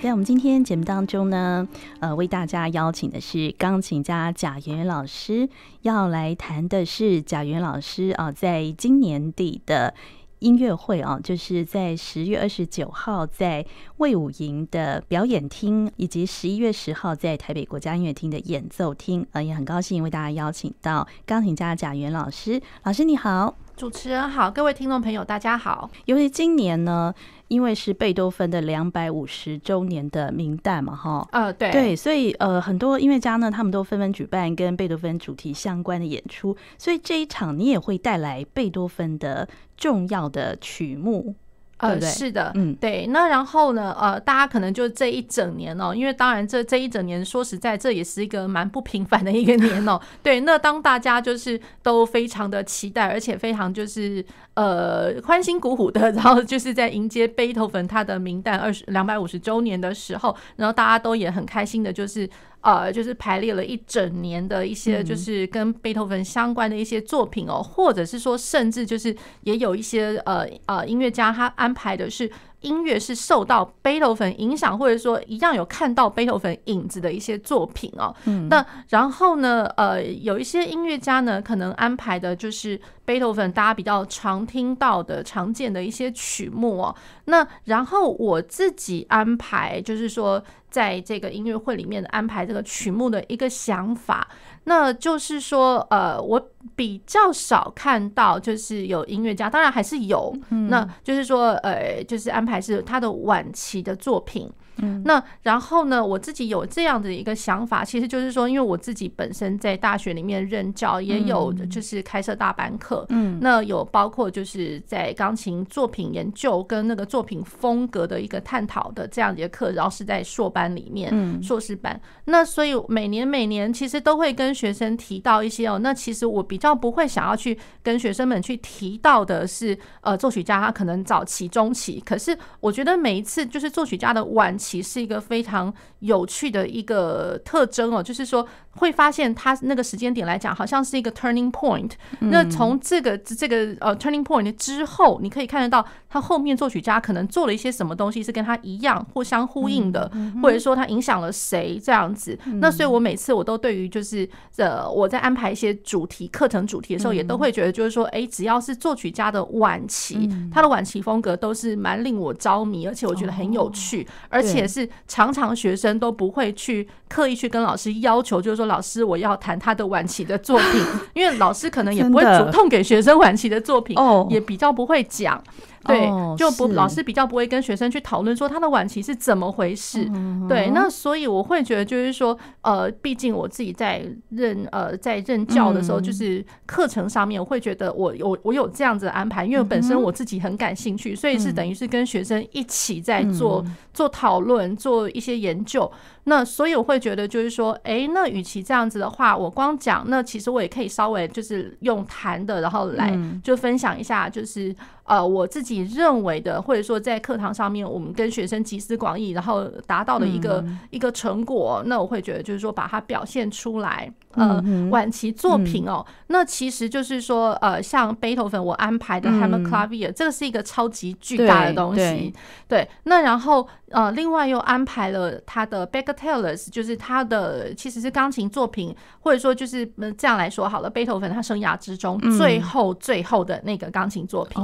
在我们今天节目当中呢，呃，为大家邀请的是钢琴家贾元老师，要来谈的是贾元老师啊，在今年底的音乐会啊，就是在十月二十九号在魏武营的表演厅，以及十一月十号在台北国家音乐厅的演奏厅，呃，也很高兴为大家邀请到钢琴家贾元老师。老师你好，主持人好，各位听众朋友大家好。由于今年呢。因为是贝多芬的两百五十周年的明代嘛，哈，呃，对对，所以呃，很多音乐家呢，他们都纷纷举办跟贝多芬主题相关的演出，所以这一场你也会带来贝多芬的重要的曲目。呃，对对是的，嗯，对。那然后呢，呃，大家可能就这一整年哦，因为当然这这一整年说实在，这也是一个蛮不平凡的一个年哦。对，那当大家就是都非常的期待，而且非常就是呃欢欣鼓舞的，然后就是在迎接贝多芬他的名单二十两百五十周年的时候，然后大家都也很开心的，就是。呃，就是排列了一整年的一些，就是跟贝多芬相关的一些作品哦，或者是说，甚至就是也有一些呃呃音乐家他安排的是。音乐是受到贝多芬影响，或者说一样有看到贝多芬影子的一些作品哦。嗯，那然后呢，呃，有一些音乐家呢，可能安排的就是贝多芬大家比较常听到的、常见的一些曲目哦。那然后我自己安排，就是说在这个音乐会里面安排这个曲目的一个想法。那就是说，呃，我比较少看到，就是有音乐家，当然还是有，那就是说，呃，就是安排是他的晚期的作品。嗯，那然后呢，我自己有这样的一个想法，其实就是说，因为我自己本身在大学里面任教，也有就是开设大班课，嗯，那有包括就是在钢琴作品研究跟那个作品风格的一个探讨的这样的一个课，然后是在硕班里面，硕士班。那所以每年每年其实都会跟学生提到一些哦，那其实我比较不会想要去跟学生们去提到的是，呃，作曲家他可能早期、中期，可是我觉得每一次就是作曲家的晚期。其实是一个非常有趣的一个特征哦，就是说会发现他那个时间点来讲，好像是一个 turning point。那从这个这个呃 turning point 之后，你可以看得到他后面作曲家可能做了一些什么东西是跟他一样互相呼应的，或者说他影响了谁这样子。那所以我每次我都对于就是呃我在安排一些主题课程主题的时候，也都会觉得就是说，哎，只要是作曲家的晚期，他的晚期风格都是蛮令我着迷，而且我觉得很有趣，而且。是常常学生都不会去刻意去跟老师要求，就是说老师我要弹他的晚期的作品，因为老师可能也不会主动给学生晚期的作品，也比较不会讲。对，就不老师比较不会跟学生去讨论说他的晚期是怎么回事。对，那所以我会觉得就是说，呃，毕竟我自己在任呃在任教的时候，就是课程上面，我会觉得我有我有这样子的安排，因为本身我自己很感兴趣，所以是等于是跟学生一起在做做讨论，做一些研究。那所以我会觉得就是说，哎，那与其这样子的话，我光讲，那其实我也可以稍微就是用谈的，然后来就分享一下，就是。呃，我自己认为的，或者说在课堂上面，我们跟学生集思广益，然后达到的一个、嗯、一个成果，那我会觉得就是说把它表现出来。呃，晚期作品哦，那其实就是说，呃，像贝多芬我安排的 Hammer Clavier 这个是一个超级巨大的东西。对，那然后呃，另外又安排了他的 Bagatelles，就是他的其实是钢琴作品，或者说就是这样来说好了，贝多芬他生涯之中最后最后的那个钢琴作品，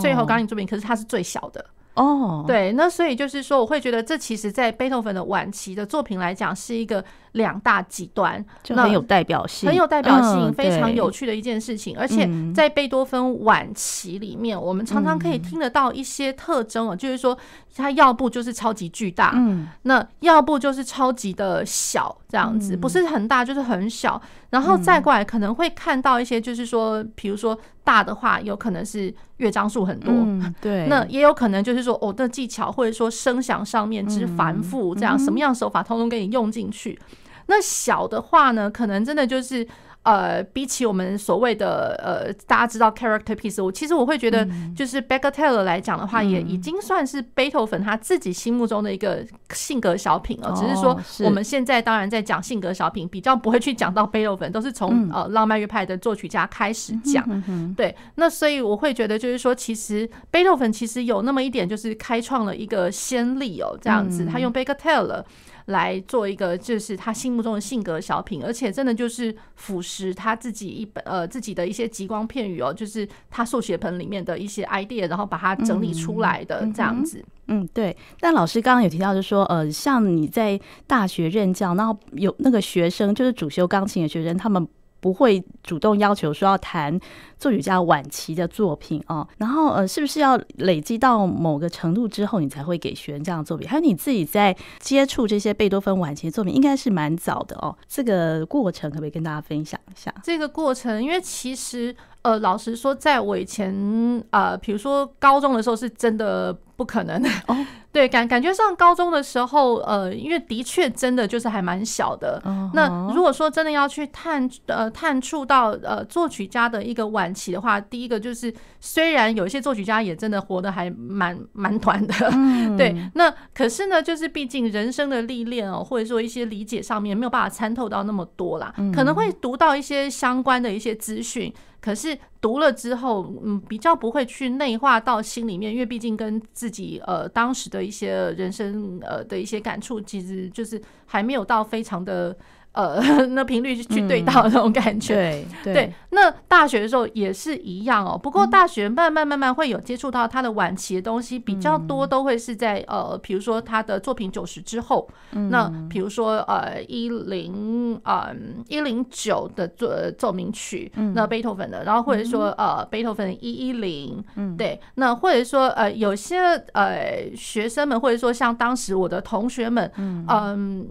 最后钢琴作品，可是它是最小的。哦，oh. 对，那所以就是说，我会觉得这其实，在贝多芬的晚期的作品来讲，是一个两大极端，就很有代表性，很有代表性，非常有趣的一件事情。而且在贝多芬晚期里面，我们常常可以听得到一些特征啊，就是说，它要不就是超级巨大，嗯，那要不就是超级的小，这样子，不是很大就是很小，然后再过来可能会看到一些，就是说，比如说大的话，有可能是乐章数很多，对，那也有可能就是说，哦，的技巧或者说声响上面之繁复，这样什么样手法通通给你用进去。那小的话呢，可能真的就是。呃，比起我们所谓的呃，大家知道 character piece，我其实我会觉得，就是 Bagatelle 来讲的话，也已经算是贝多芬他自己心目中的一个性格小品了。只是说我们现在当然在讲性格小品，比较不会去讲到贝多芬，都是从呃浪漫乐派的作曲家开始讲。对，那所以我会觉得就是说，其实贝多芬其实有那么一点，就是开创了一个先例哦，这样子，他用 Bagatelle。来做一个，就是他心目中的性格小品，而且真的就是腐蚀他自己一本呃自己的一些极光片语哦，就是他数学盆里面的一些 idea，然后把它整理出来的这样子。嗯，嗯，对。但老师刚刚有提到，就是说呃，像你在大学任教，然后有那个学生就是主修钢琴的学生，他们。不会主动要求说要谈作曲家晚期的作品哦，然后呃，是不是要累积到某个程度之后，你才会给学员这样的作品？还有你自己在接触这些贝多芬晚期的作品，应该是蛮早的哦。这个过程可不可以跟大家分享一下？这个过程，因为其实呃，老实说，在我以前呃，比如说高中的时候，是真的不可能哦。对，感感觉上高中的时候，呃，因为的确真的就是还蛮小的。那如果说真的要去探呃探触到呃作曲家的一个晚期的话，第一个就是虽然有一些作曲家也真的活得还蛮蛮短的，对，那可是呢，就是毕竟人生的历练哦，或者说一些理解上面没有办法参透到那么多啦，可能会读到一些相关的一些资讯。可是读了之后，嗯，比较不会去内化到心里面，因为毕竟跟自己呃当时的一些人生呃的一些感触，其实就是还没有到非常的。呃，那频率去对到那种感觉，嗯、对，对。那大学的时候也是一样哦。不过大学慢慢慢慢会有接触到他的晚期的东西，比较多都会是在呃，比如说他的作品九十之后。那比如说呃一零呃一零九的奏奏鸣曲，那贝多芬的，然后或者说呃贝多芬一一零，对。那或者说呃有些呃学生们，或者说像当时我的同学们，嗯，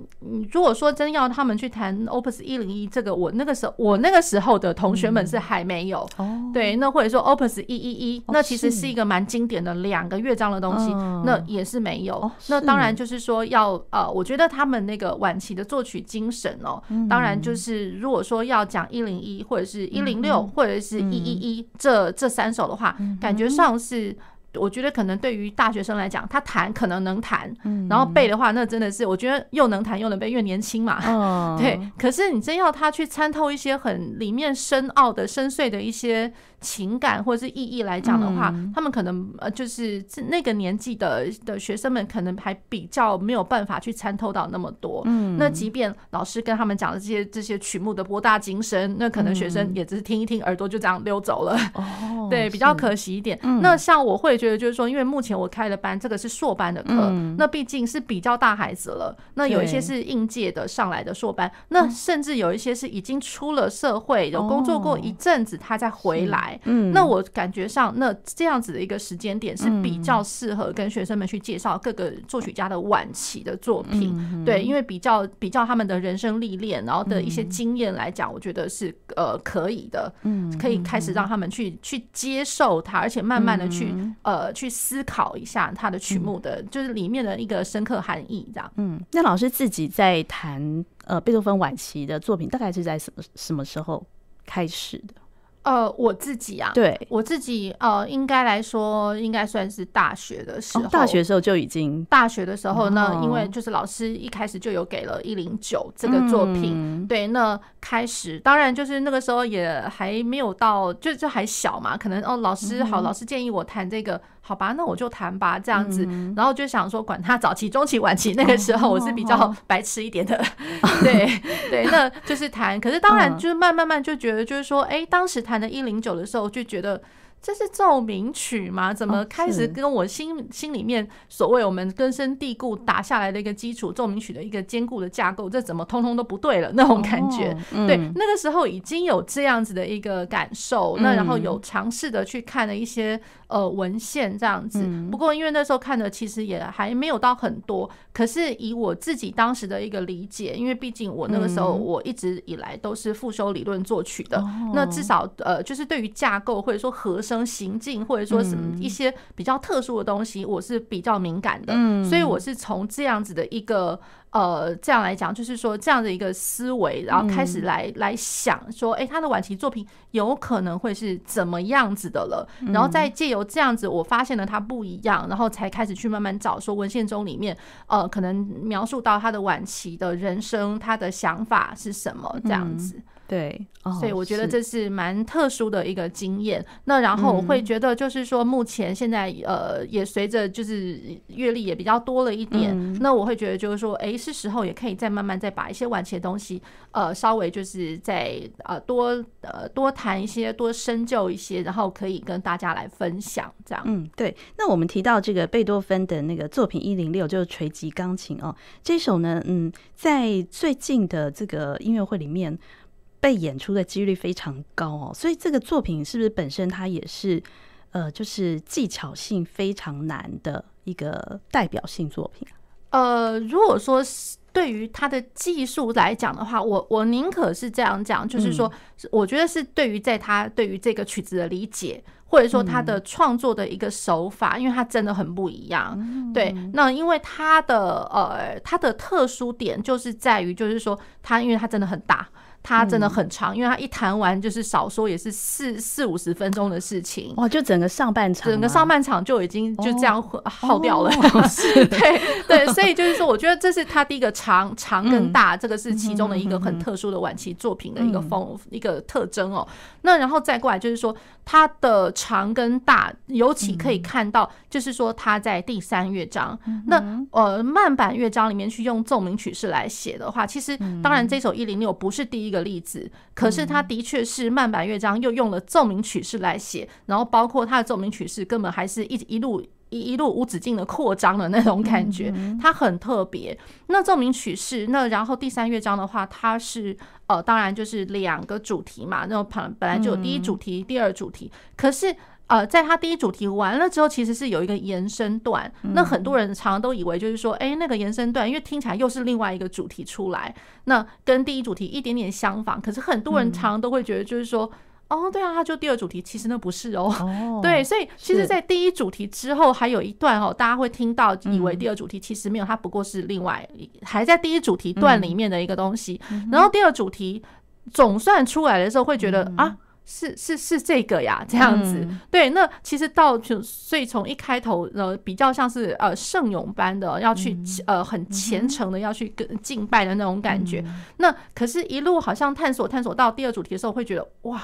如果说真要他们去。弹 Opus 一零一这个，我那个时候我那个时候的同学们是还没有，对，那或者说 Opus 一一一，那其实是。一个蛮经典的两个乐章的东西，那也是没有。那当然就是说要呃，我觉得他们那个晚期的作曲精神哦，当然就是如果说要讲一零一或者是一零六或者是一一一这这三首的话，感觉上是。我觉得可能对于大学生来讲，他弹可能能弹，然后背的话，那真的是我觉得又能弹又能背，因为年轻嘛。对，可是你真要他去参透一些很里面深奥的、深邃的一些。情感或者是意义来讲的话，他们可能呃就是那个年纪的的学生们，可能还比较没有办法去参透到那么多。嗯，那即便老师跟他们讲的这些这些曲目的博大精深，那可能学生也只是听一听，耳朵就这样溜走了。哦，对，比较可惜一点。那像我会觉得就是说，因为目前我开的班，这个是硕班的课，那毕竟是比较大孩子了。那有一些是应届的上来的硕班，那甚至有一些是已经出了社会，有工作过一阵子，他再回来。嗯，那我感觉上，那这样子的一个时间点是比较适合跟学生们去介绍各个作曲家的晚期的作品，对，因为比较比较他们的人生历练，然后的一些经验来讲，我觉得是呃可以的，嗯，可以开始让他们去去接受它，而且慢慢的去呃去思考一下它的曲目的，就是里面的一个深刻含义，这样。嗯，那老师自己在弹呃贝多芬晚期的作品，大概是在什么什么时候开始的？呃，我自己啊，对，我自己呃，应该来说，应该算是大学的时候，大学的时候就已经，大学的时候呢，因为就是老师一开始就有给了一零九这个作品，对，那开始当然就是那个时候也还没有到，就就还小嘛，可能哦，老师好，老师建议我弹这个。好吧，那我就谈吧，这样子，嗯、然后就想说，管他早期、中期、晚期，那个时候我是比较白痴一点的，哦、对对，那就是谈。可是当然，就是慢慢慢就觉得，就是说，哎、欸，当时谈的一零九的时候，就觉得。这是奏鸣曲吗？怎么开始跟我心、哦、心里面所谓我们根深蒂固打下来的一个基础奏鸣曲的一个坚固的架构，这怎么通通都不对了？那种感觉，哦嗯、对，那个时候已经有这样子的一个感受。嗯、那然后有尝试的去看了一些呃文献这样子。嗯、不过因为那时候看的其实也还没有到很多，可是以我自己当时的一个理解，因为毕竟我那个时候我一直以来都是复修理论作曲的，嗯、那至少呃就是对于架构或者说和声。生行径，或者说什么一些比较特殊的东西，我是比较敏感的。嗯，所以我是从这样子的一个。呃，这样来讲，就是说这样的一个思维，然后开始来、嗯、来想说，哎，他的晚期作品有可能会是怎么样子的了，然后再借由这样子，我发现了他不一样，然后才开始去慢慢找说文献中里面，呃，可能描述到他的晚期的人生，他的想法是什么这样子。嗯对，所以我觉得这是蛮特殊的一个经验。那然后我会觉得，就是说目前现在呃，也随着就是阅历也比较多了一点，那我会觉得就是说，哎，是时候也可以再慢慢再把一些晚期的东西，呃，稍微就是再呃多呃多谈一些，多深究一些，然后可以跟大家来分享这样。嗯，对。那我们提到这个贝多芬的那个作品一零六，就是锤击钢琴哦，这首呢，嗯，在最近的这个音乐会里面。被演出的几率非常高哦，所以这个作品是不是本身它也是呃，就是技巧性非常难的一个代表性作品？呃，如果说是对于他的技术来讲的话，我我宁可是这样讲，就是说，我觉得是对于在他对于这个曲子的理解，或者说他的创作的一个手法，因为他真的很不一样。对，那因为他的呃，他的特殊点就是在于，就是说他因为他真的很大。它真的很长，因为它一弹完就是少说也是四四五十分钟的事情。哇，就整个上半场，整个上半场就已经就这样耗掉了。对对，所以就是说，我觉得这是他第一个长长跟大，这个是其中的一个很特殊的晚期作品的一个风一个特征哦。那然后再过来就是说，它的长跟大，尤其可以看到，就是说他在第三乐章，那呃慢板乐章里面去用奏鸣曲式来写的话，其实当然这首一零六不是第一个例子，可是他的确是慢板乐章又用了奏鸣曲式来写，然后包括他的奏鸣曲式根本还是一一路一一路无止境的扩张的那种感觉，它很特别。那奏鸣曲式，那然后第三乐章的话，它是呃，当然就是两个主题嘛，那本本来就有第一主题、第二主题，可是。呃，在他第一主题完了之后，其实是有一个延伸段。那很多人常常都以为就是说，哎，那个延伸段，因为听起来又是另外一个主题出来，那跟第一主题一点点相仿。可是很多人常常都会觉得，就是说，哦，对啊，他就第二主题，其实那不是哦。对，所以其实，在第一主题之后还有一段哦，大家会听到以为第二主题其实没有，它不过是另外还在第一主题段里面的一个东西。然后第二主题总算出来的时候，会觉得啊。是是是这个呀，这样子，嗯、对。那其实到就所以从一开头呢比较像是呃圣咏般的要去呃很虔诚的要去跟敬拜的那种感觉。嗯、那可是，一路好像探索探索到第二主题的时候，会觉得哇。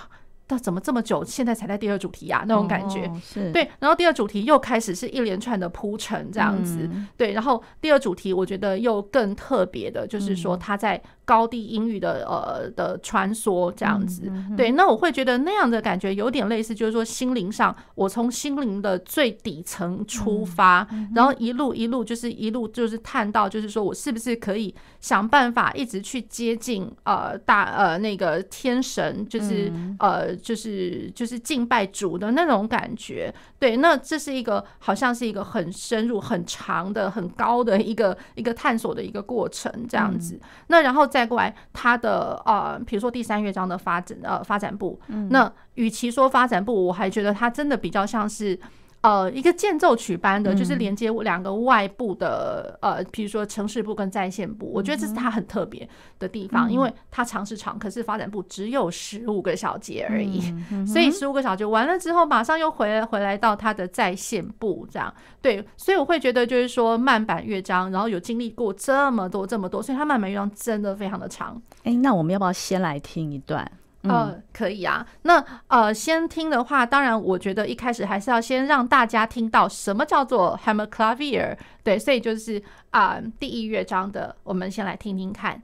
到怎么这么久，现在才在第二主题呀？那种感觉，是对。然后第二主题又开始是一连串的铺陈，这样子，对。然后第二主题，我觉得又更特别的，就是说他在高地英语的呃的穿梭，这样子，对。那我会觉得那样的感觉有点类似，就是说心灵上，我从心灵的最底层出发，然后一路一路就是一路就是探到，就是说我是不是可以想办法一直去接近呃大呃那个天神，就是呃。就是就是敬拜主的那种感觉，对，那这是一个好像是一个很深入、很长的、很高的一个一个探索的一个过程，这样子。那然后再过来，它的呃，比如说第三乐章的发展呃发展部，那与其说发展部，我还觉得它真的比较像是。呃，一个间奏曲般的，就是连接两个外部的，呃，比如说城市部跟在线部，我觉得这是它很特别的地方，因为它长是长，可是发展部只有十五个小节而已，所以十五个小节完了之后，马上又回来回来到它的在线部这样，对，所以我会觉得就是说慢板乐章，然后有经历过这么多这么多，所以它慢板乐章真的非常的长。哎，那我们要不要先来听一段？呃，可以啊。那呃，先听的话，当然，我觉得一开始还是要先让大家听到什么叫做 hammer clavier。对，所以就是啊，呃，第一乐章的，我们先来听听看。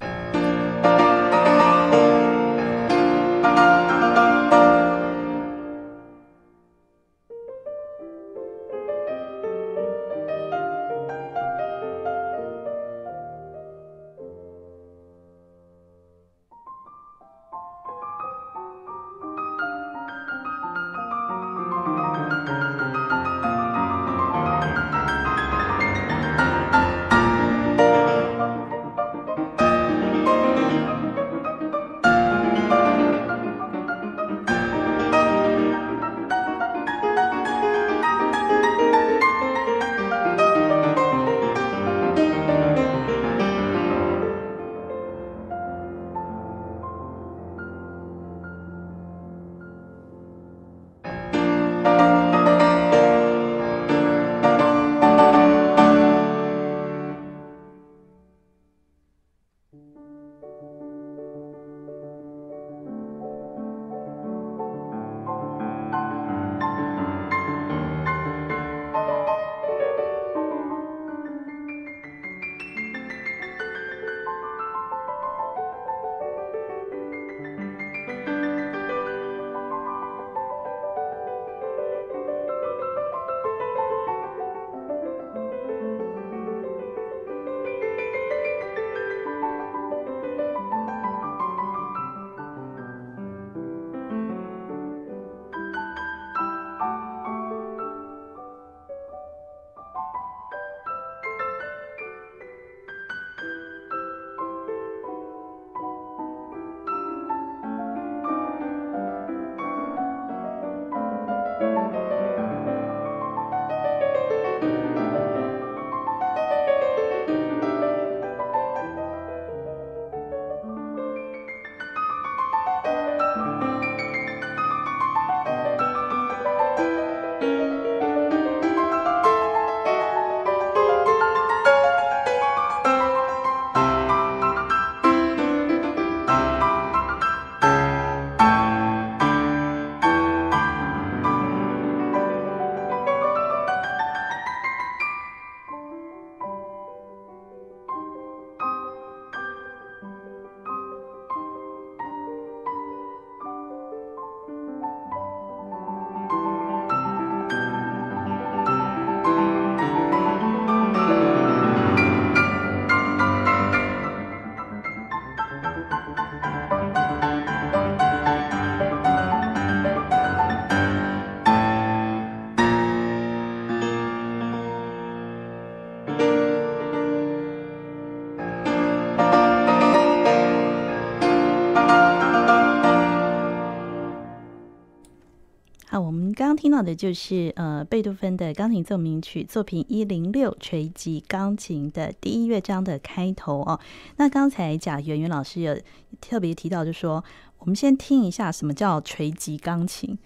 到的就是呃贝多芬的钢琴奏鸣曲作品一零六锤击钢琴的第一乐章的开头哦。那刚才贾圆圆老师有特别提到，就说我们先听一下什么叫锤击钢琴。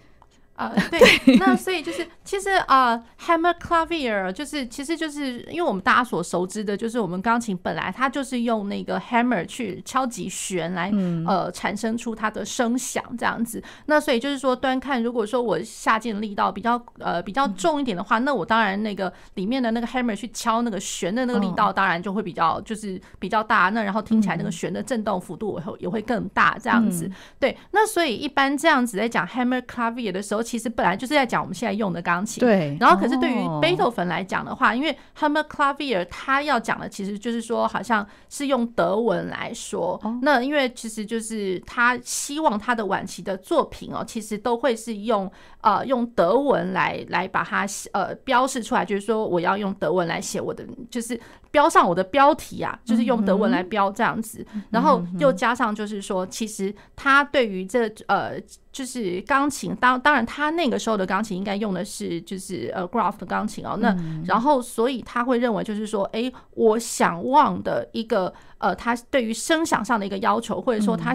啊、呃，对，那所以就是其实啊、呃、，hammer clavier 就是其实就是因为我们大家所熟知的，就是我们钢琴本来它就是用那个 hammer 去敲击弦来呃产生出它的声响这样子。那所以就是说，端看如果说我下键力道比较呃比较重一点的话，那我当然那个里面的那个 hammer 去敲那个弦的那个力道，当然就会比较就是比较大。那然后听起来那个弦的震动幅度也会也会更大这样子。对，那所以一般这样子在讲 hammer clavier 的时候。其实本来就是在讲我们现在用的钢琴，对。然后可是对于贝多芬来讲的话，因为 Hammer Clavier 他要讲的其实就是说，好像是用德文来说。那因为其实就是他希望他的晚期的作品哦，其实都会是用呃用德文来来把它呃标示出来，就是说我要用德文来写我的，就是标上我的标题啊，就是用德文来标这样子。然后又加上就是说，其实他对于这呃。就是钢琴，当当然，他那个时候的钢琴应该用的是就是呃 Graf 的钢琴哦。那然后，所以他会认为就是说，哎，我想望的一个。呃，他对于声响上的一个要求，或者说他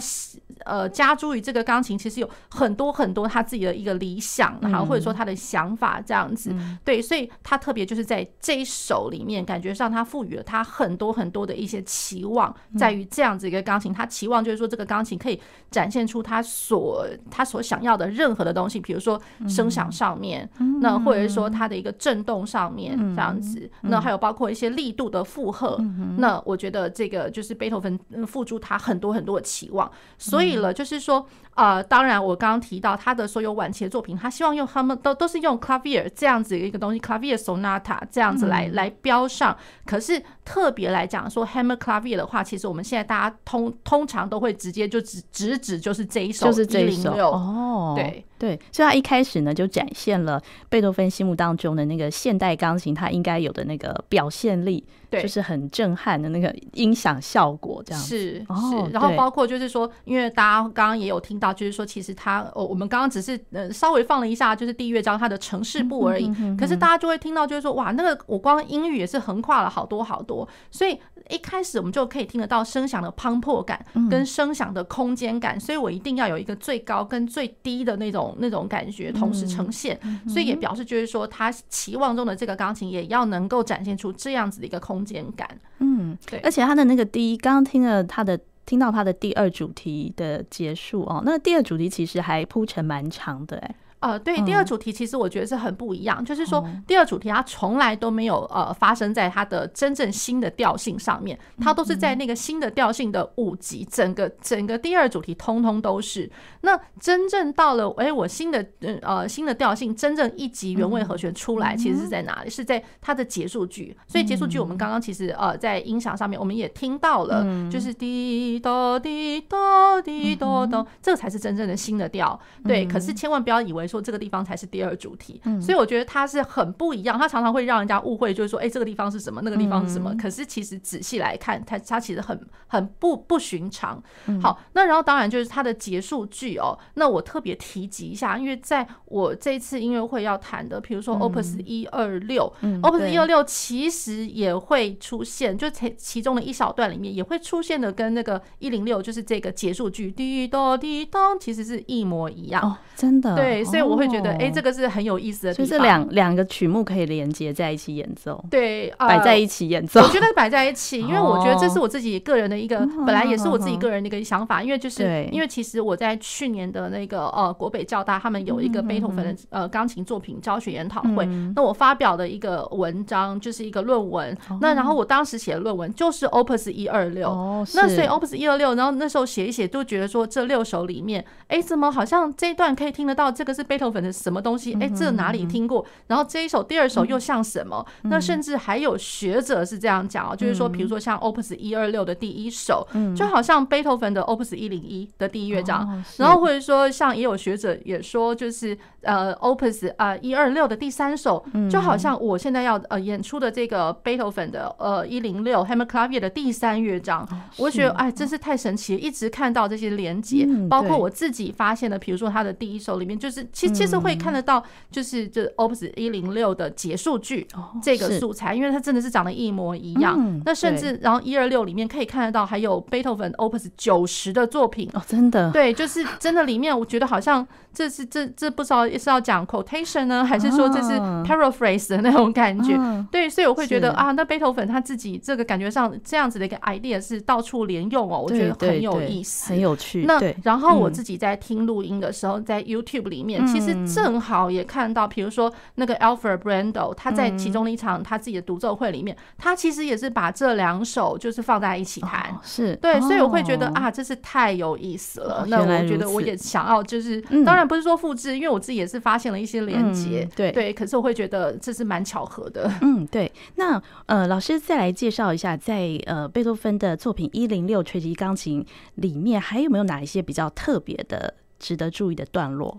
呃加诸于这个钢琴，其实有很多很多他自己的一个理想，哈，或者说他的想法这样子。对，所以他特别就是在这一首里面，感觉上他赋予了他很多很多的一些期望，在于这样子一个钢琴，他期望就是说这个钢琴可以展现出他所他所想要的任何的东西，比如说声响上面，那或者是说他的一个震动上面这样子，那还有包括一些力度的负荷，那我觉得这个。就是贝多芬付诸他很多很多的期望，所以了，就是说，呃，当然我刚刚提到他的所有晚期的作品，他希望用他们都都是用 clavier 这样子的一个东西，clavier sonata 这样子来来标上。可是特别来讲说 hammer clavier 的话，其实我们现在大家通通常都会直接就直直指就是这一首，就是这一首哦，对。对，所以他一开始呢就展现了贝多芬心目当中的那个现代钢琴它应该有的那个表现力。就是很震撼的那个音响效果，这样是。是，然后包括就是说，因为大家刚刚也有听到，就是说，其实他哦，我们刚刚只是呃稍微放了一下，就是第一乐章它的城市部而已。可是大家就会听到，就是说，哇，那个我光音域也是横跨了好多好多，所以一开始我们就可以听得到声响的磅礴感跟声响的空间感，所以我一定要有一个最高跟最低的那种那种感觉同时呈现，所以也表示就是说，他期望中的这个钢琴也要能够展现出这样子的一个空间。间感，嗯，对，而且他的那个第一，刚刚听了他的，听到他的第二主题的结束哦，那第二主题其实还铺陈蛮长的，哎。呃，对，第二主题其实我觉得是很不一样，嗯、就是说第二主题它从来都没有呃发生在它的真正新的调性上面，它都是在那个新的调性的五级，整个整个第二主题通通都是。那真正到了哎，我新的呃新的调性，真正一级原位和弦出来，其实是在哪里？是在它的结束句。所以结束句我们刚刚其实呃在音响上面我们也听到了，就是滴答滴答滴答答，这个才是真正的新的调。对，可是千万不要以为说。说这个地方才是第二主题，所以我觉得它是很不一样。它常常会让人家误会，就是说，哎，这个地方是什么，那个地方是什么？可是其实仔细来看，它它其实很很不不寻常。好，那然后当然就是它的结束句哦。那我特别提及一下，因为在我这一次音乐会要谈的，比如说 Opus 一二六，Opus 一二六其实也会出现，就其其中的一小段里面也会出现的，跟那个一零六就是这个结束句滴咚滴咚，其实是一模一样。哦，真的，对，所以。我会觉得，哎，这个是很有意思的地方。就是两两个曲目可以连接在一起演奏，对，摆在一起演奏。我觉得摆在一起，因为我觉得这是我自己个人的一个，本来也是我自己个人的一个想法。因为就是因为其实我在去年的那个呃国北教大，他们有一个贝多芬的呃钢琴作品教学研讨会，那我发表的一个文章就是一个论文。那然后我当时写的论文就是 Opus 一二六，那所以 Opus 一二六，然后那时候写一写，就觉得说这六首里面，哎，怎么好像这一段可以听得到，这个是贝多芬的什么东西？哎，这哪里听过？然后这一首、第二首又像什么？那甚至还有学者是这样讲哦，就是说，比如说像 Opus 一二六的第一首，就好像贝多芬的 Opus 一零一的第一乐章。然后或者说，像也有学者也说，就是呃 Opus 啊一二六的第三首，就好像我现在要呃演出的这个贝多芬的呃一零六 Hammer Clavier 的第三乐章。我觉得哎，真是太神奇了，一直看到这些连接，包括我自己发现的，比如说他的第一首里面就是。其其实会看得到，就是这 Opus 一零六的结束句这个素材，因为它真的是长得一模一样。那甚至然后一二六里面可以看得到，还有贝多芬 Opus 九十的作品哦，真的。对，就是真的里面我觉得好像这是这这不知道是要讲 quotation 呢，还是说这是 paraphrase 的那种感觉？对，所以我会觉得啊，那贝多芬他自己这个感觉上这样子的一个 idea 是到处连用哦，我觉得很有意思，很有趣。那然后我自己在听录音的时候，在 YouTube 里面，其实正好也看到，比如说那个 Alfred Brendel，他在其中的一场他自己的独奏会里面，他其实也是把这两首就是放在一起弹，是对，所以我会觉得啊，这是太有意思了。那我觉得我也想要，就是当然不是说复制，因为我自己也是发现了一些连接，对对，可是我会觉得这是蛮巧合的。嗯，对。那呃，老师再来介绍一下，在呃贝多芬的作品一零六垂直钢琴里面，还有没有哪一些比较特别的？值得注意的段落。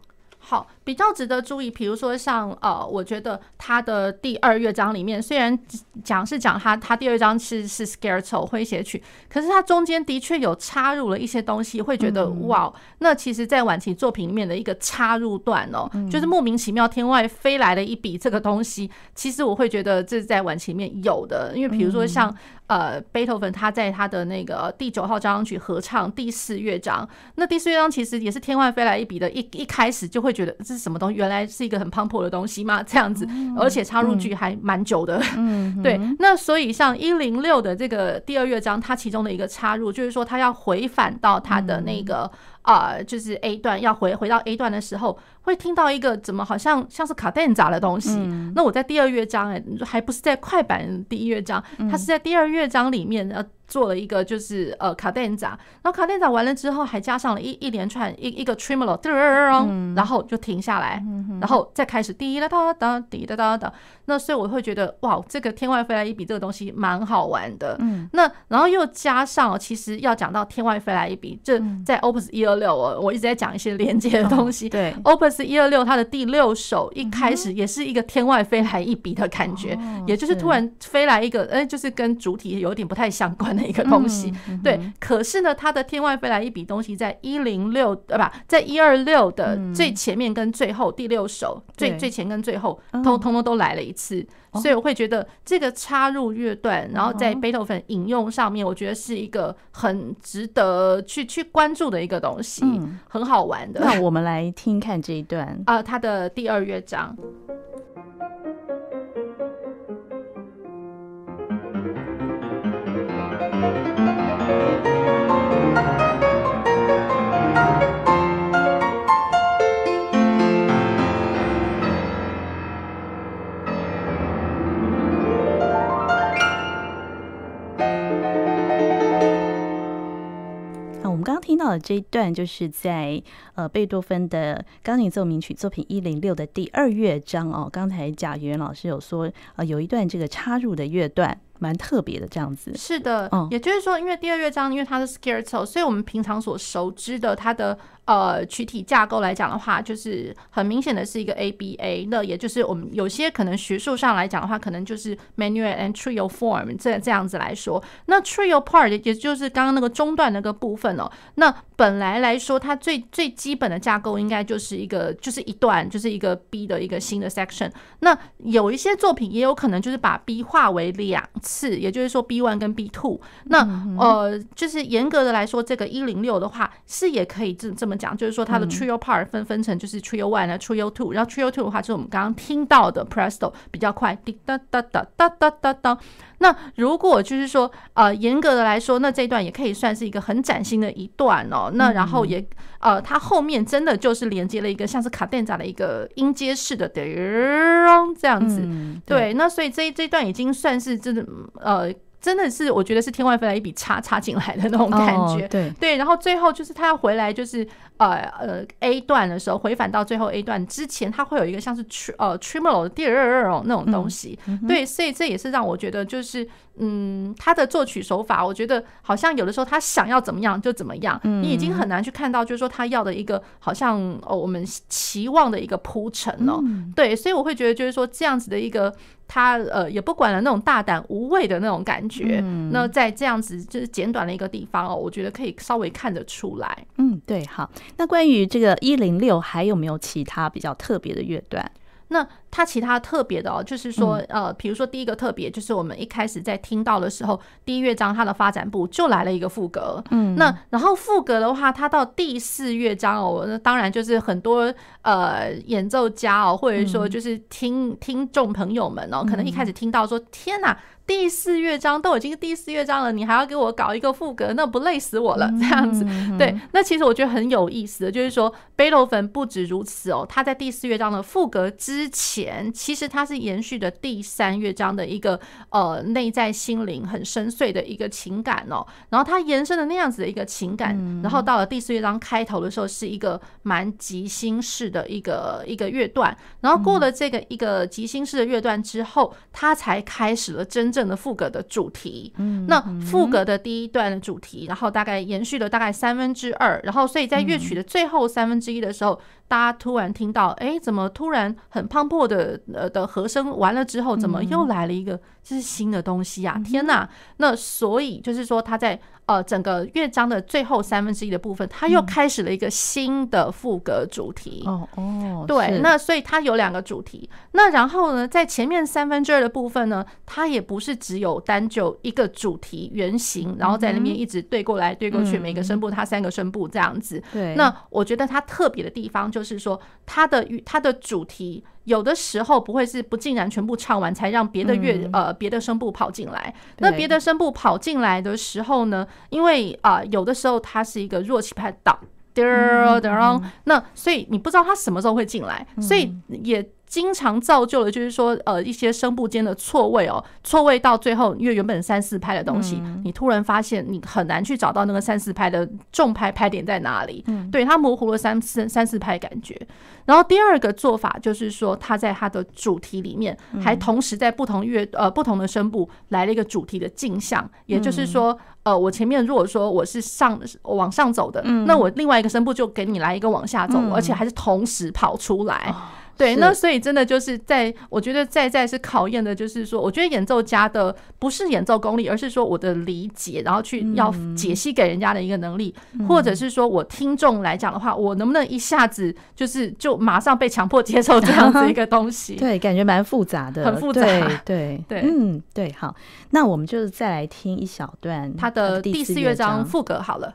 好，比较值得注意，比如说像呃，我觉得他的第二乐章里面，虽然讲是讲他他第二章是是 Scherzo 诙谐曲，可是他中间的确有插入了一些东西，会觉得、嗯、哇，那其实，在晚期作品里面的一个插入段哦，嗯、就是莫名其妙天外飞来的一笔这个东西，其实我会觉得这是在晚期里面有的，因为比如说像。呃，贝多芬他在他的那个第九号交响曲合唱第四乐章，那第四乐章其实也是天外飞来一笔的，一一开始就会觉得这是什么东西？原来是一个很磅礴的东西吗，这样子，而且插入句还蛮久的。嗯，对。那所以像一零六的这个第二乐章，它其中的一个插入，就是说它要回返到它的那个。啊、呃，就是 A 段要回回到 A 段的时候，会听到一个怎么好像像是卡顿杂的东西。嗯、那我在第二乐章哎，还不是在快板第一乐章，它是在第二乐章里面呃。做了一个就是呃卡顿扎，然后卡顿扎完了之后还加上了一一连串一一个 tremolo，然后就停下来，然后再开始滴哒哒哒滴哒哒哒。那所以我会觉得哇，这个天外飞来一笔这个东西蛮好玩的。那然后又加上其实要讲到天外飞来一笔，这在 Opus 一二六我我一直在讲一些连接的东西。对，Opus 一二六它的第六首一开始也是一个天外飞来一笔的感觉，也就是突然飞来一个哎，就是跟主体有点不太相关。那一个东西，对，可是呢，它的天外飞来一笔东西，在一零六呃不，在一二六的最前面跟最后第六首最最前跟最后，通通通都来了一次，所以我会觉得这个插入乐段，然后在贝多芬引用上面，我觉得是一个很值得去去关注的一个东西，很好玩的。那我们来听看这一段。啊，它的第二乐章。听到的这一段，就是在呃贝多芬的钢琴奏鸣曲作品一零六的第二乐章哦。刚才贾元老师有说，呃，有一段这个插入的乐段。蛮特别的这样子，是的，嗯，也就是说，因为第二乐章，因为它是 Scherzo，所以我们平常所熟知的它的呃曲体架构来讲的话，就是很明显的是一个 ABA，那也就是我们有些可能学术上来讲的话，可能就是 manual and Trio form 这这样子来说，那 Trio part 也就是刚刚那个中段那个部分哦，那本来来说它最最基本的架构应该就是一个就是一段就是一个 B 的一个新的 section，那有一些作品也有可能就是把 B 化为两。次，也就是说 B one 跟 B two，那呃，就是严格的来说，这个一零六的话是也可以这这么讲，就是说它的 trio part 分分成就是 trio one 和 trio two，然后 trio two 的话就是我们刚刚听到的 presto 比较快，滴哒哒哒哒哒哒哒。那如果就是说呃严格的来说，那这一段也可以算是一个很崭新的一段哦。那然后也呃，它后面真的就是连接了一个像是卡顿扎的一个音阶式的这样子，对。那所以这这一段已经算是真的。呃，真的是，我觉得是天外飞来一笔插插进来的那种感觉，哦、对对。然后最后就是他要回来，就是呃呃 A 段的时候回返到最后 A 段之前，他会有一个像是 tr 呃 tremolo 的第二二那种东西，嗯嗯、对。所以这也是让我觉得就是嗯，他的作曲手法，我觉得好像有的时候他想要怎么样就怎么样，嗯、你已经很难去看到，就是说他要的一个好像哦我们期望的一个铺陈哦，嗯、对。所以我会觉得就是说这样子的一个。他呃也不管了那种大胆无畏的那种感觉。嗯、那在这样子就是简短的一个地方哦，我觉得可以稍微看得出来。嗯，对，好。那关于这个一零六，还有没有其他比较特别的乐段？那它其他特别的哦，就是说，呃，比如说第一个特别，就是我们一开始在听到的时候，第一乐章它的发展部就来了一个副歌，嗯，那然后副歌的话，它到第四乐章哦，那当然就是很多呃演奏家哦，或者说就是听听众朋友们哦，可能一开始听到说，天哪！第四乐章都已经第四乐章了，你还要给我搞一个副歌，那不累死我了？这样子，对。那其实我觉得很有意思的，就是说贝多芬不止如此哦，他在第四乐章的副歌之前，其实他是延续的第三乐章的一个呃内在心灵很深邃的一个情感哦，然后他延伸的那样子的一个情感，然后到了第四乐章开头的时候是一个蛮即兴式的一个一个乐段，然后过了这个一个即兴式的乐段之后，他才开始了真。正的副格的主题，那副格的第一段的主题，然后大概延续了大概三分之二，然后所以在乐曲的最后三分之一的时候，大家突然听到，哎，怎么突然很磅礴的呃的和声完了之后，怎么又来了一个这是新的东西啊？天哪！那所以就是说他在。呃，整个乐章的最后三分之一的部分，它又开始了一个新的副歌主题。哦哦，对，那所以它有两个主题。那然后呢，在前面三分之二的部分呢，它也不是只有单就一个主题原型，然后在那边一直对过来对过去，每个声部它三个声部这样子。对，那我觉得它特别的地方就是说，它的它的主题。有的时候不会是不尽然全部唱完才让别的乐呃别的声部跑进来。那别的声部跑进来的时候呢，因为啊有的时候它是一个弱起拍档，那所以你不知道它什么时候会进来，所以也。经常造就了，就是说，呃，一些声部间的错位哦，错位到最后，因为原本三四拍的东西，你突然发现你很难去找到那个三四拍的重拍拍点在哪里，对，它模糊了三四三四拍感觉。然后第二个做法就是说，它在它的主题里面，还同时在不同乐呃不同的声部来了一个主题的镜像，也就是说，呃，我前面如果说我是上往上走的，那我另外一个声部就给你来一个往下走，而且还是同时跑出来。对，那所以真的就是在，我觉得在在是考验的，就是说，我觉得演奏家的不是演奏功力，而是说我的理解，然后去要解析给人家的一个能力，或者是说我听众来讲的话，我能不能一下子就是就马上被强迫接受这样子一个东西？对，感觉蛮复杂的，很复杂。对对对，嗯，对，好，那我们就再来听一小段他的第四乐章。副歌好了。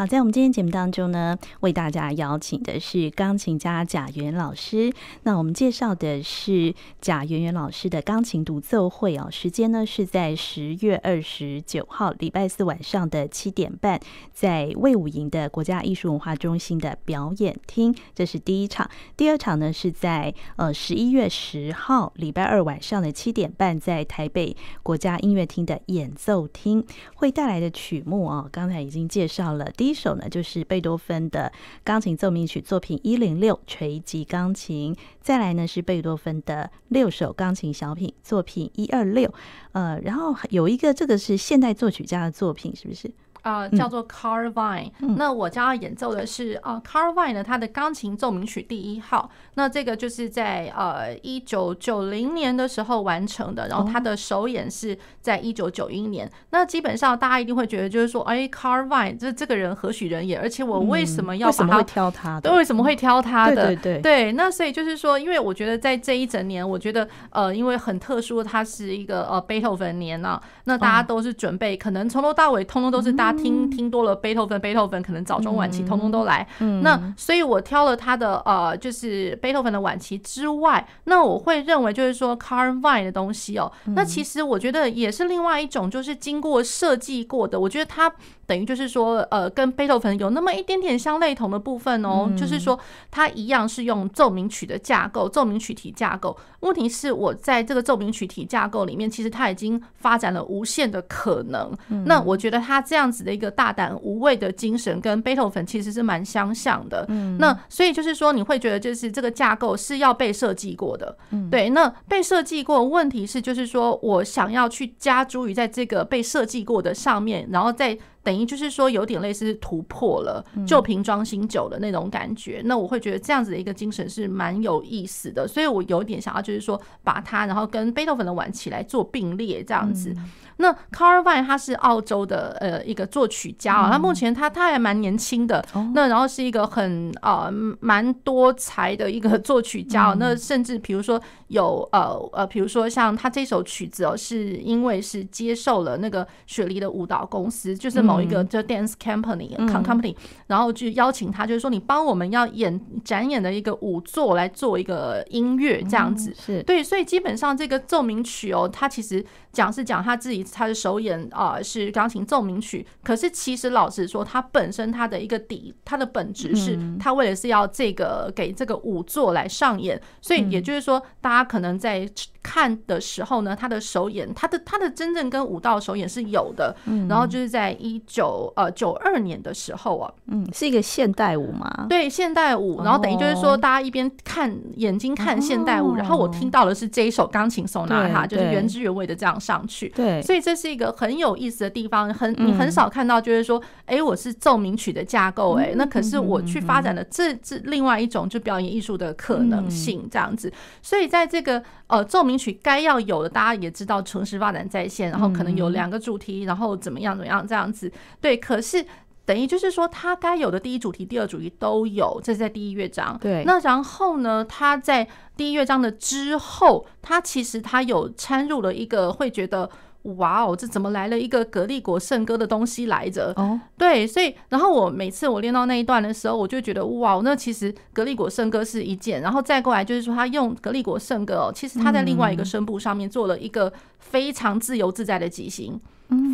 好，在我们今天节目当中呢，为大家邀请的是钢琴家贾元老师。那我们介绍的是贾元元老师的钢琴独奏会哦，时间呢是在十月二十九号礼拜四晚上的七点半，在魏武营的国家艺术文化中心的表演厅，这是第一场。第二场呢是在呃十一月十号礼拜二晚上的七点半，在台北国家音乐厅的演奏厅，会带来的曲目哦，刚才已经介绍了。第一首呢，就是贝多芬的钢琴奏鸣曲作品一零六锤击钢琴，再来呢是贝多芬的六首钢琴小品作品一二六，呃，然后有一个这个是现代作曲家的作品，是不是？啊、呃，叫做 Carl Vine、嗯。那我将要演奏的是啊、呃、Carl Vine 呢，他的钢琴奏鸣曲第一号。那这个就是在呃一九九零年的时候完成的，然后他的首演是在一九九一年。那基本上大家一定会觉得，就是说，哎，Carl Vine 这这个人何许人也？而且我为什么要把他、嗯、挑他？对，为什么会挑他的？对对对，对。那所以就是说，因为我觉得在这一整年，我觉得呃，因为很特殊，它是一个呃贝多芬年啊。那大家都是准备，可能从头到尾，通通都是大家听、嗯、听多了贝多芬，贝多芬可能早中晚期通通都来。嗯、那所以我挑了他的呃，就是贝多芬的晚期之外，那我会认为就是说 Carl Vine 的东西哦，那其实我觉得也是另外一种，就是经过设计过的。我觉得它。等于就是说，呃，跟贝多芬有那么一点点相类同的部分哦，嗯、就是说它一样是用奏鸣曲的架构，奏鸣曲体架构。问题是我在这个奏鸣曲体架构里面，其实它已经发展了无限的可能。嗯、那我觉得它这样子的一个大胆无畏的精神，跟贝多芬其实是蛮相像的。嗯、那所以就是说，你会觉得就是这个架构是要被设计过的。嗯、对，那被设计过，问题是就是说我想要去加诸于在这个被设计过的上面，然后再。等于就是说，有点类似突破了旧瓶装新酒的那种感觉。那我会觉得这样子的一个精神是蛮有意思的，所以我有点想要就是说，把它然后跟贝多芬的晚期来做并列这样子。那 Carl Vine 他是澳洲的呃一个作曲家啊，他目前他他还蛮年轻的，那然后是一个很呃蛮多才的一个作曲家。哦那甚至比如说有呃呃，比如说像他这首曲子哦，是因为是接受了那个雪梨的舞蹈公司，就是。某一个叫 dance company company，然后就邀请他，就是说你帮我们要演展演的一个舞作来做一个音乐这样子，是。对，所以基本上这个奏鸣曲哦，它其实讲是讲他自己他的首演啊是钢琴奏鸣曲，可是其实老实说，他本身他的一个底，他的本质是他为了是要这个给这个舞作来上演，所以也就是说，大家可能在。看的时候呢，他的首演，他的他的真正跟舞蹈首演是有的，嗯，然后就是在一九呃九二年的时候啊，嗯，是一个现代舞吗？对，现代舞，然后等于就是说，大家一边看眼睛看现代舞，然后我听到的是这一首钢琴手拿它，就是原汁原味的这样上去，对，所以这是一个很有意思的地方，很你很少看到，就是说，哎，我是奏鸣曲的架构，哎，那可是我去发展的这这另外一种就表演艺术的可能性这样子，所以在这个呃奏鸣。名曲该要有的，大家也知道，城市发展在线，然后可能有两个主题，然后怎么样怎么样这样子，对。可是等于就是说，它该有的第一主题、第二主题都有，这是在第一乐章。对。那然后呢，它在第一乐章的之后，它其实它有掺入了一个会觉得。哇哦，这怎么来了一个格力果圣歌的东西来着？哦，对，所以然后我每次我练到那一段的时候，我就觉得哇，那其实格力果圣歌是一件，然后再过来就是说他用格力果圣歌哦，其实他在另外一个声部上面做了一个非常自由自在的即兴。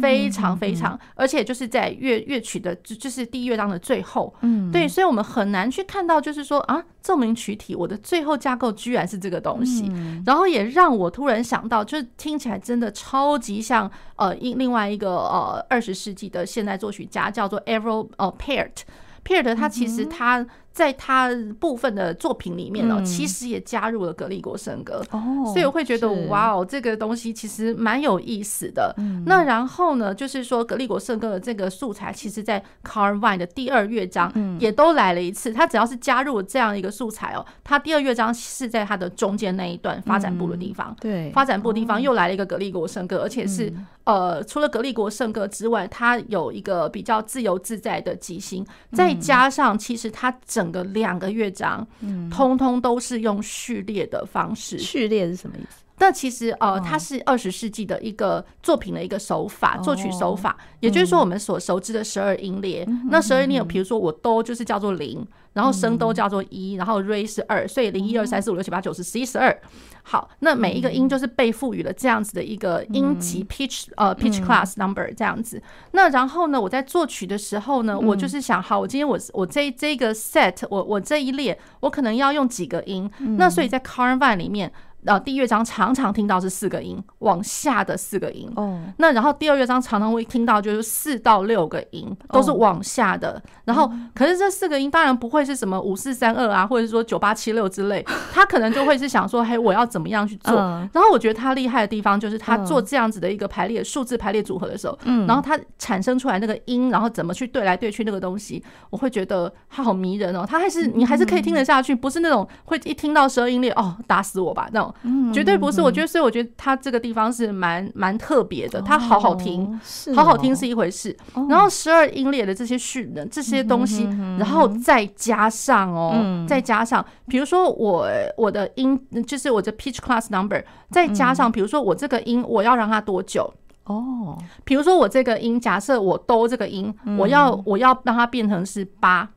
非常非常，而且就是在乐乐曲的就就是第一乐章的最后，嗯，对，所以我们很难去看到，就是说啊，奏鸣曲体我的最后架构居然是这个东西，然后也让我突然想到，就是听起来真的超级像呃，另另外一个呃二十世纪的现代作曲家叫做 Arvo 呃 Pärt，Pärt 他其实他。在他部分的作品里面呢，其实也加入了格力国圣歌哦，所以我会觉得哇哦，这个东西其实蛮有意思的。那然后呢，就是说格力国圣歌的这个素材，其实在 Carl Vine 的第二乐章也都来了一次。他只要是加入了这样一个素材哦，他第二乐章是在他的中间那一段发展部的地方，对，发展部的地方又来了一个格力国圣歌，而且是呃，除了格力国圣歌之外，它有一个比较自由自在的即兴，再加上其实它整。两个乐章，通通都是用序列的方式。序列是什么意思？那其实呃，它是二十世纪的一个作品的一个手法，作曲手法，也就是说我们所熟知的十二音列。那十二音列，比如说我哆就是叫做零，然后升都叫做一，然后 re 是二，所以零一二三四五六七八九十十一十二。好，那每一个音就是被赋予了这样子的一个音级 pitch 呃 pitch class number 这样子。那然后呢，我在作曲的时候呢，我就是想，好，我今天我我这这个 set 我我这一列我可能要用几个音，那所以在 Caravan 里面。呃，第一乐章常常听到是四个音往下的四个音，哦，那然后第二乐章常常会听到就是四到六个音都是往下的，然后可是这四个音当然不会是什么五四三二啊，或者是说九八七六之类，他可能就会是想说，嘿，我要怎么样去做？然后我觉得他厉害的地方就是他做这样子的一个排列数字排列组合的时候，嗯。然后他产生出来那个音，然后怎么去对来对去那个东西，我会觉得他好迷人哦，他还是你还是可以听得下去，不是那种会一听到十二音列哦打死我吧那种。嗯，绝对不是。我觉得，所以我觉得它这个地方是蛮蛮特别的。它好好听，好好听是一回事。然后十二音列的这些序呢这些东西，然后再加上哦，再加上，比如说我我的音就是我的 pitch class number，再加上比如说我这个音我要让它多久哦？比如说我这个音，假设我兜这个音，我要我要让它变成是八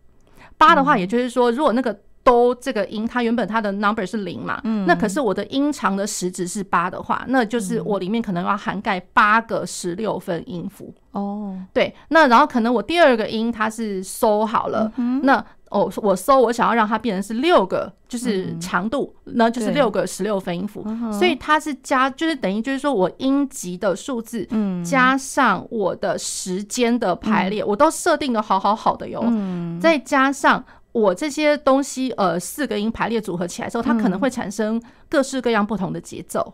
八的话，也就是说，如果那个。都这个音，它原本它的 number 是零嘛，嗯，那可是我的音长的时值是八的话，那就是我里面可能要涵盖八个十六分音符。哦。对，那然后可能我第二个音它是 so 好了，那哦我 so 我想要让它变成是六个，就是长度，那就是六个十六分音符，所以它是加，就是等于就是说我音级的数字，嗯，加上我的时间的排列，我都设定的好好好的哟，再加上。我这些东西，呃，四个音排列组合起来之后，它可能会产生各式各样不同的节奏。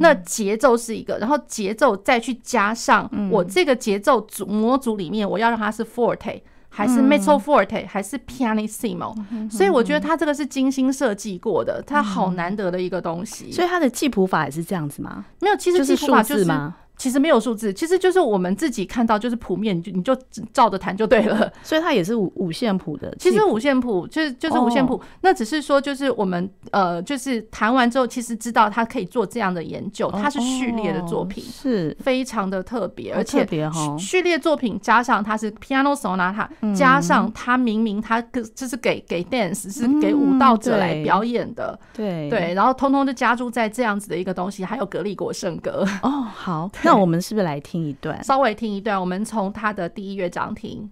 那节奏是一个，然后节奏再去加上我这个节奏组模组里面，我要让它是 forte 还是 mezzo forte 还是 pianissimo。所以我觉得它这个是精心设计过的，它好难得的一个东西。所以它的记谱法也是这样子吗？没有，其实记谱法就是。其实没有数字，其实就是我们自己看到就是谱面，你就你就照着弹就对了。所以它也是五五线谱的。其实五线谱就是就是五线谱，那只是说就是我们呃就是弹完之后，其实知道它可以做这样的研究，它是序列的作品，是。非常的特别，而且序列作品加上它是 piano sonata，加上它明明它就是给给 dance 是给舞蹈者来表演的，对。对，然后通通就加注在这样子的一个东西，还有格里果圣歌。哦，好。那我们是不是来听一段？稍微听一段，我们从他的第一乐章听。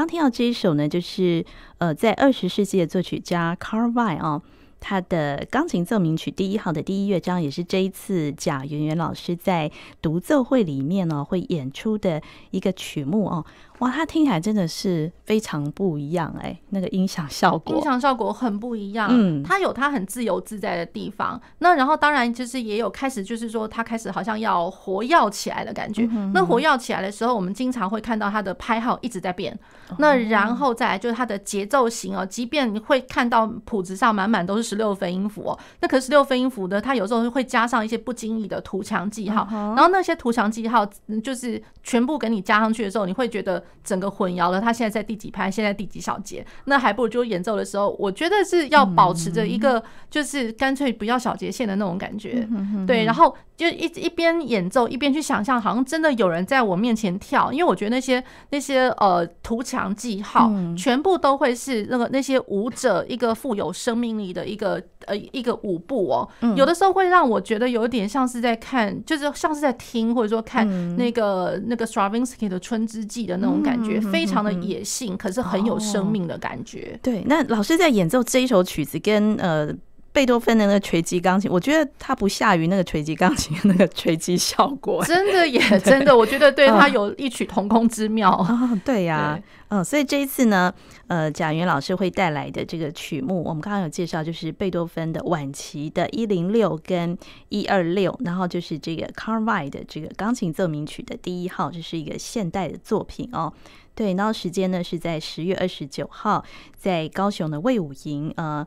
刚听到这一首呢，就是呃，在二十世纪的作曲家 Carl Weil 啊。他的钢琴奏鸣曲第一号的第一乐章，也是这一次贾圆圆老师在独奏会里面呢会演出的一个曲目哦。哇，它听起来真的是非常不一样哎，那个音响效果，音响效果很不一样。嗯，它有它很自由自在的地方。那然后当然就是也有开始就是说，它开始好像要活跃起来的感觉。那活跃起来的时候，我们经常会看到它的拍号一直在变。那然后再来就是它的节奏型哦，即便你会看到谱子上满满都是十六分音符哦，那可是十六分音符的，它有时候会加上一些不经意的图强记号。然后那些图强记号就是全部给你加上去的时候，你会觉得。整个混淆了，他现在在第几拍，现在第几小节，那还不如就演奏的时候，我觉得是要保持着一个，就是干脆不要小节线的那种感觉，对，然后就一一边演奏一边去想象，好像真的有人在我面前跳，因为我觉得那些那些呃图强记号，全部都会是那个那些舞者一个富有生命力的一个呃一个舞步哦，有的时候会让我觉得有点像是在看，就是像是在听或者说看那个那个 Stravinsky 的春之祭的那种。感觉非常的野性，可是很有生命的感觉。对，那老师在演奏这一首曲子，跟呃贝多芬的那个锤击钢琴，我觉得它不下于那个锤击钢琴的那个锤击效果。真的也真的，我觉得对它有异曲同工之妙。哦，对呀，嗯，所以这一次呢，呃，贾云老师会带来的这个曲目，我们刚刚有介绍，就是贝多芬的晚期的一零六跟一二六，然后就是这个 Carl Weil 的这个钢琴奏鸣曲的第一号，这是一个现代的作品哦。对，然后时间呢是在十月二十九号，在高雄的魏武营呃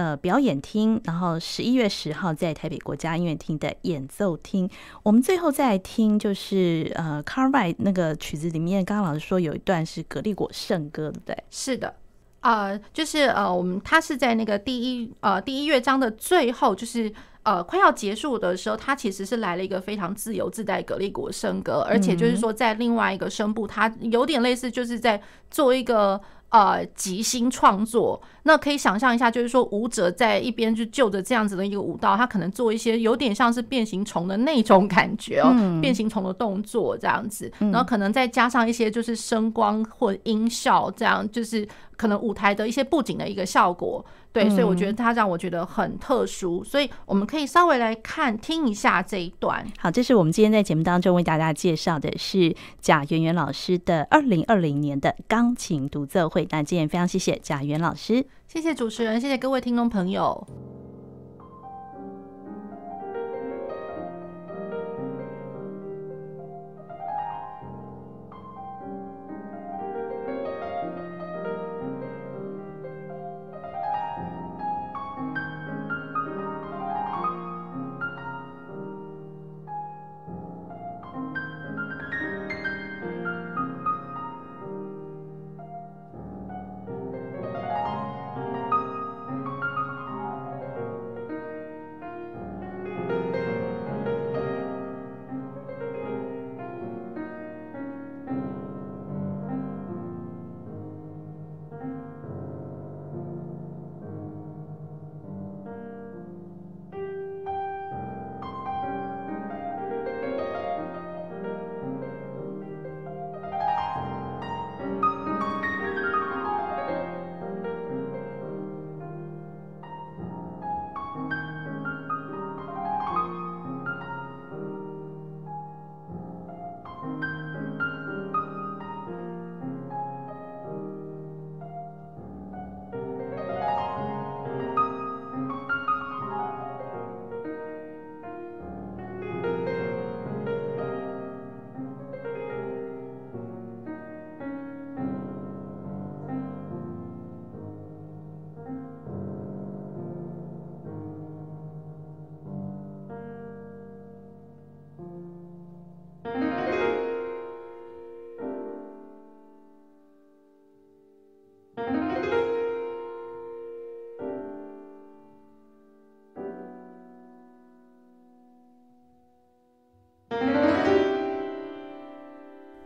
呃表演厅，然后十一月十号在台北国家音乐厅的演奏厅。我们最后再来听，就是呃 Weil 那个曲子里面，刚刚老师说有一段是格力果圣歌，对不对？是的，呃，就是呃，我们他是在那个第一呃第一乐章的最后，就是。呃，快要结束的时候，他其实是来了一个非常自由自在格力果圣歌，而且就是说，在另外一个声部，他有点类似，就是在做一个呃即兴创作。那可以想象一下，就是说舞者在一边就就着这样子的一个舞蹈，他可能做一些有点像是变形虫的那种感觉哦，变形虫的动作这样子，然后可能再加上一些就是声光或音效，这样就是可能舞台的一些布景的一个效果。对，所以我觉得他让我觉得很特殊，所以我们可以稍微来看听一下这一段。好，这是我们今天在节目当中为大家介绍的是贾圆圆老师的二零二零年的钢琴独奏会。那今天非常谢谢贾圆老师，谢谢主持人，谢谢各位听众朋友。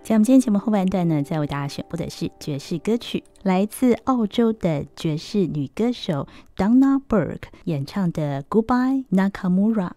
在我们今天节目后半段呢，再为大家选播的是爵士歌曲，来自澳洲的爵士女歌手 Donna Burke 演唱的《Goodbye Nakamura》。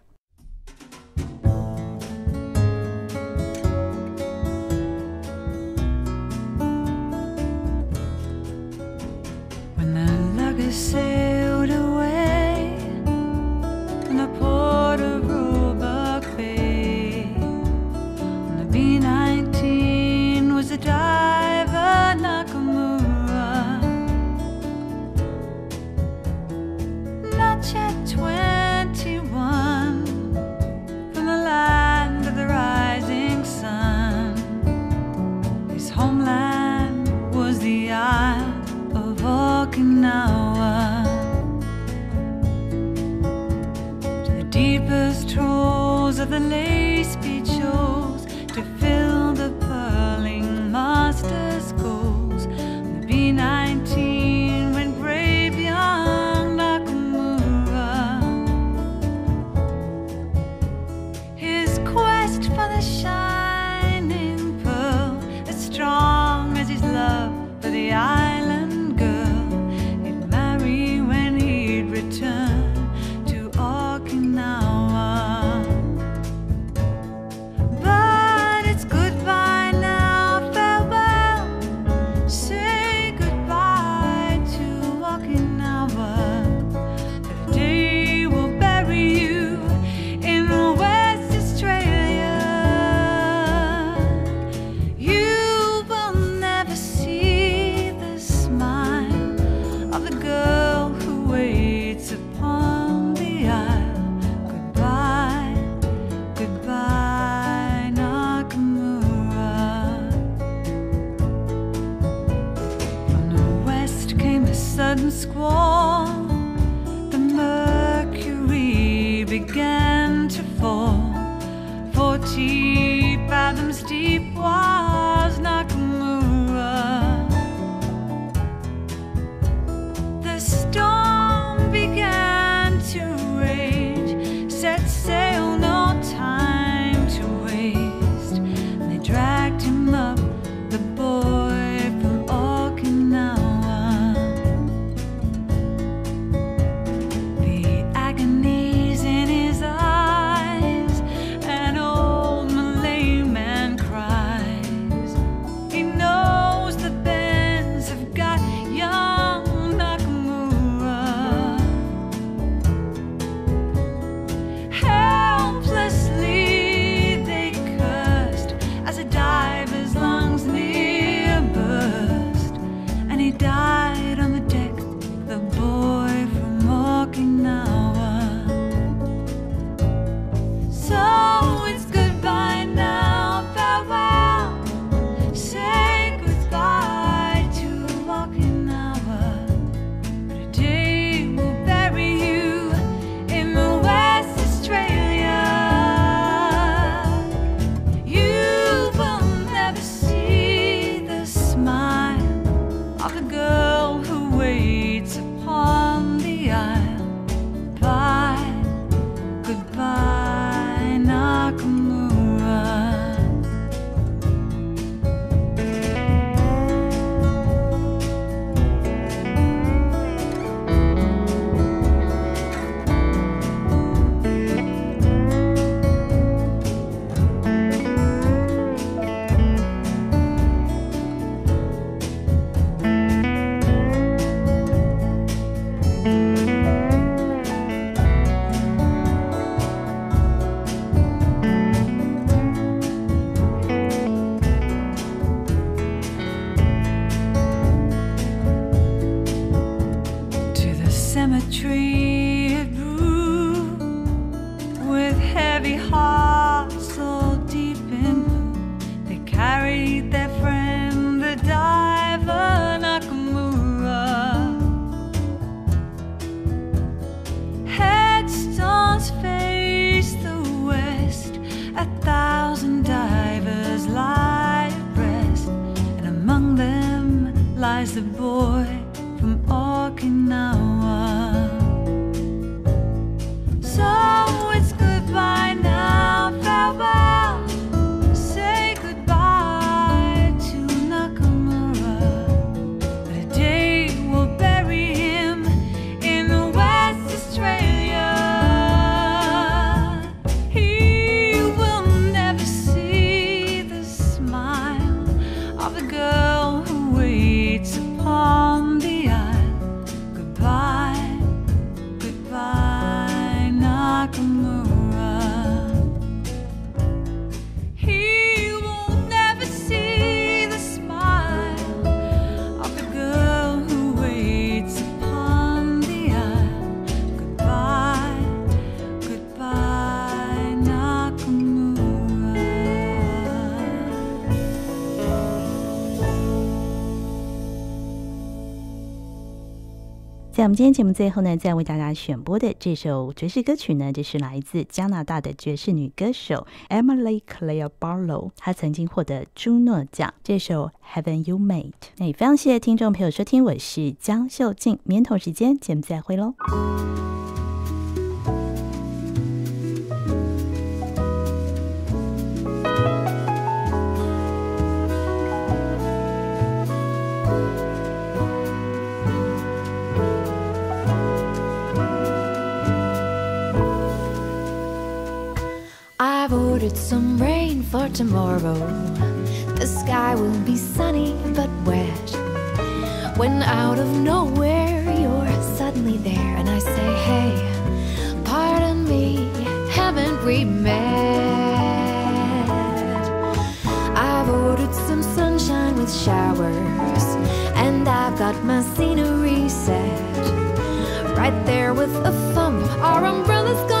在我们今天节目最后呢，再为大家选播的这首爵士歌曲呢，就是来自加拿大的爵士女歌手 Emily Claire Barlow，她曾经获得朱诺奖。这首 Haven't You Made？那也非常谢谢听众朋友收听，我是江秀静，明天同时间节目再会喽。Some rain for tomorrow. The sky will be sunny but wet. When out of nowhere you're suddenly there, and I say, Hey, pardon me, haven't we met? I've ordered some sunshine with showers, and I've got my scenery set. Right there with a thump, our umbrella's gonna